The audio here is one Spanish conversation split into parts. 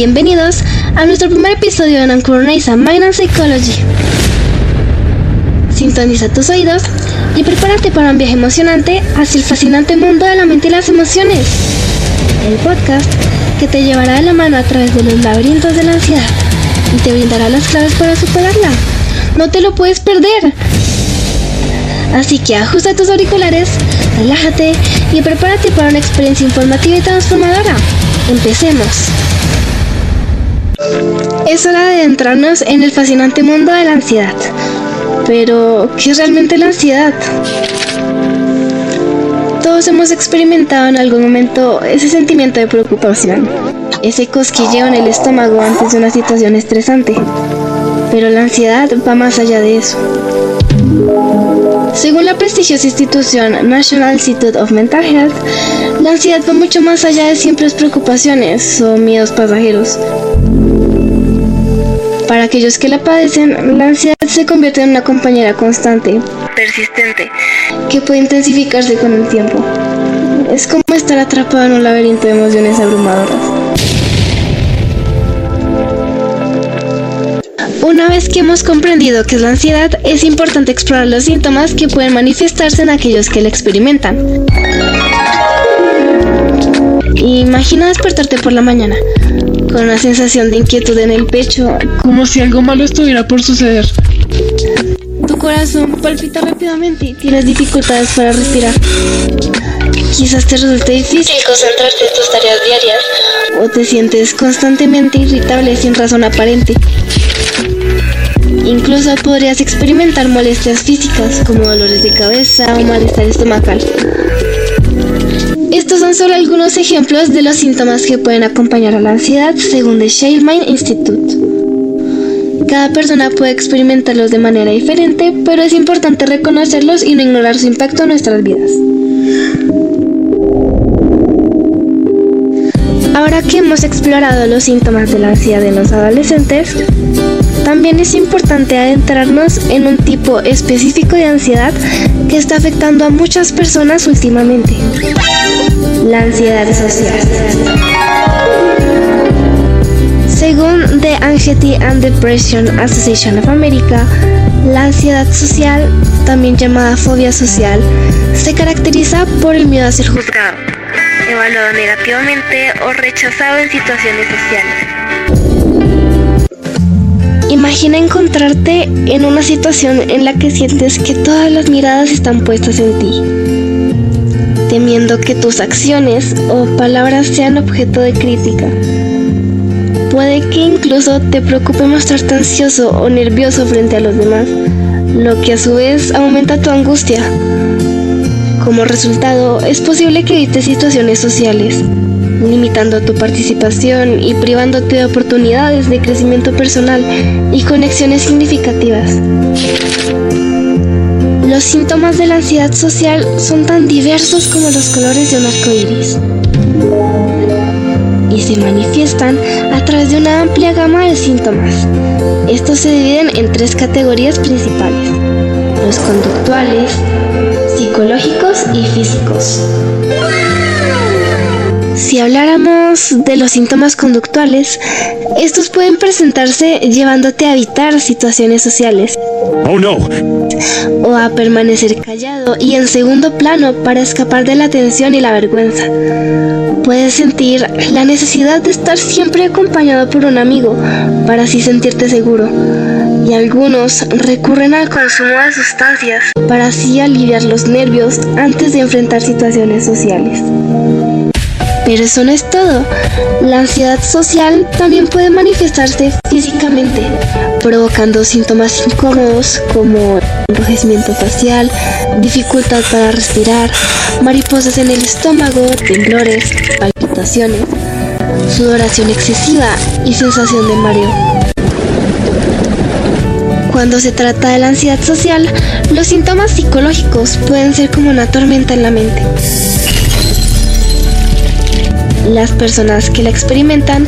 Bienvenidos a nuestro primer episodio de Nancuroniza Mind and Psychology. Sintoniza tus oídos y prepárate para un viaje emocionante hacia el fascinante mundo de la mente y las emociones. El podcast que te llevará de la mano a través de los laberintos de la ansiedad y te brindará las claves para superarla. No te lo puedes perder. Así que ajusta tus auriculares, relájate y prepárate para una experiencia informativa y transformadora. Empecemos. Es hora de adentrarnos en el fascinante mundo de la ansiedad. Pero, ¿qué es realmente la ansiedad? Todos hemos experimentado en algún momento ese sentimiento de preocupación, ese cosquilleo en el estómago antes de una situación estresante. Pero la ansiedad va más allá de eso. Según la prestigiosa institución National Institute of Mental Health, la ansiedad va mucho más allá de simples preocupaciones o miedos pasajeros. Para aquellos que la padecen, la ansiedad se convierte en una compañera constante, persistente, que puede intensificarse con el tiempo. Es como estar atrapado en un laberinto de emociones abrumadoras. Una vez que hemos comprendido qué es la ansiedad, es importante explorar los síntomas que pueden manifestarse en aquellos que la experimentan. Imagina despertarte por la mañana con una sensación de inquietud en el pecho, como si algo malo estuviera por suceder. Tu corazón palpita rápidamente y tienes dificultades para respirar. Quizás te resulte difícil concentrarte en tus tareas diarias o te sientes constantemente irritable sin razón aparente. Incluso podrías experimentar molestias físicas como dolores de cabeza o malestar estomacal. Estos son solo algunos ejemplos de los síntomas que pueden acompañar a la ansiedad según The Mind Institute. Cada persona puede experimentarlos de manera diferente, pero es importante reconocerlos y no ignorar su impacto en nuestras vidas. Ahora que hemos explorado los síntomas de la ansiedad en los adolescentes, también es importante adentrarnos en un tipo específico de ansiedad que está afectando a muchas personas últimamente. La ansiedad social. Según The Anxiety and Depression Association of America, la ansiedad social, también llamada fobia social, se caracteriza por el miedo a ser juzgado, evaluado negativamente o rechazado en situaciones sociales. Imagina encontrarte en una situación en la que sientes que todas las miradas están puestas en ti, temiendo que tus acciones o palabras sean objeto de crítica. Puede que incluso te preocupe mostrarte ansioso o nervioso frente a los demás, lo que a su vez aumenta tu angustia. Como resultado, es posible que evites situaciones sociales, limitando tu participación y privándote de oportunidades de crecimiento personal y conexiones significativas. Los síntomas de la ansiedad social son tan diversos como los colores de un arco iris y se manifiestan a través de una amplia gama de síntomas. Estos se dividen en tres categorías principales: los conductuales, psicológicos y físicos. Si habláramos de los síntomas conductuales, estos pueden presentarse llevándote a evitar situaciones sociales. Oh no. O a permanecer callado y en segundo plano para escapar de la tensión y la vergüenza. Puedes sentir la necesidad de estar siempre acompañado por un amigo para así sentirte seguro. Y algunos recurren al consumo de sustancias para así aliviar los nervios antes de enfrentar situaciones sociales. Pero eso no es todo. La ansiedad social también puede manifestarse físicamente, provocando síntomas incómodos como enrojecimiento facial, dificultad para respirar, mariposas en el estómago, temblores, palpitaciones, sudoración excesiva y sensación de mareo. Cuando se trata de la ansiedad social, los síntomas psicológicos pueden ser como una tormenta en la mente las personas que la experimentan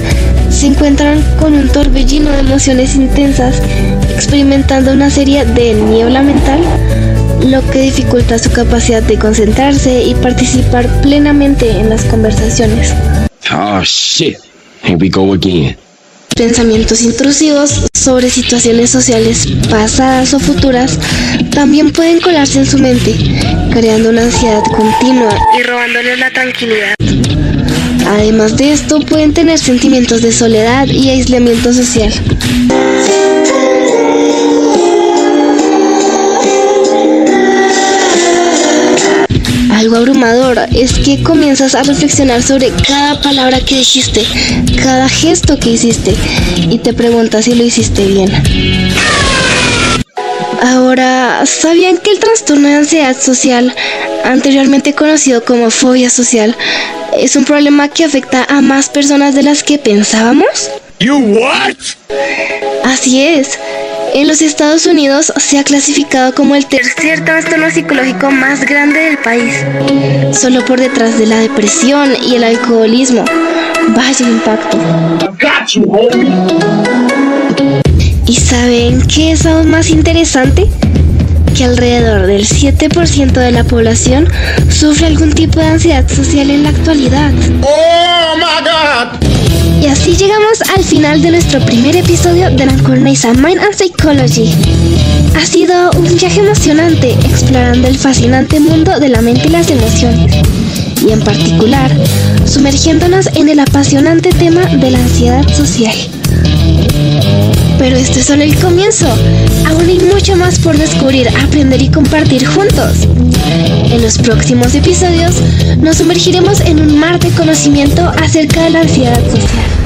se encuentran con un torbellino de emociones intensas, experimentando una serie de niebla mental, lo que dificulta su capacidad de concentrarse y participar plenamente en las conversaciones. Oh shit. Here we go again. Pensamientos intrusivos sobre situaciones sociales pasadas o futuras también pueden colarse en su mente, creando una ansiedad continua y robándole la tranquilidad. Además de esto, pueden tener sentimientos de soledad y aislamiento social. Algo abrumador es que comienzas a reflexionar sobre cada palabra que dijiste, cada gesto que hiciste y te preguntas si lo hiciste bien. Ahora, ¿sabían que el trastorno de ansiedad social, anteriormente conocido como fobia social, es un problema que afecta a más personas de las que pensábamos? You what? Así es. En los Estados Unidos se ha clasificado como el tercer trastorno psicológico más grande del país, solo por detrás de la depresión y el alcoholismo. Vaya impacto. You. ¿Y saben qué es aún más interesante? Que alrededor del 7% de la población sufre algún tipo de ansiedad social en la actualidad. Oh my God. Y así llegamos al final de nuestro primer episodio de Nacurnaisa Mind and Psychology. Ha sido un viaje emocionante explorando el fascinante mundo de la mente y las emociones. Y en particular, sumergiéndonos en el apasionante tema de la ansiedad social. Pero este es solo el comienzo. Aún hay mucho más por descubrir, aprender y compartir juntos. En los próximos episodios nos sumergiremos en un mar de conocimiento acerca de la ansiedad social.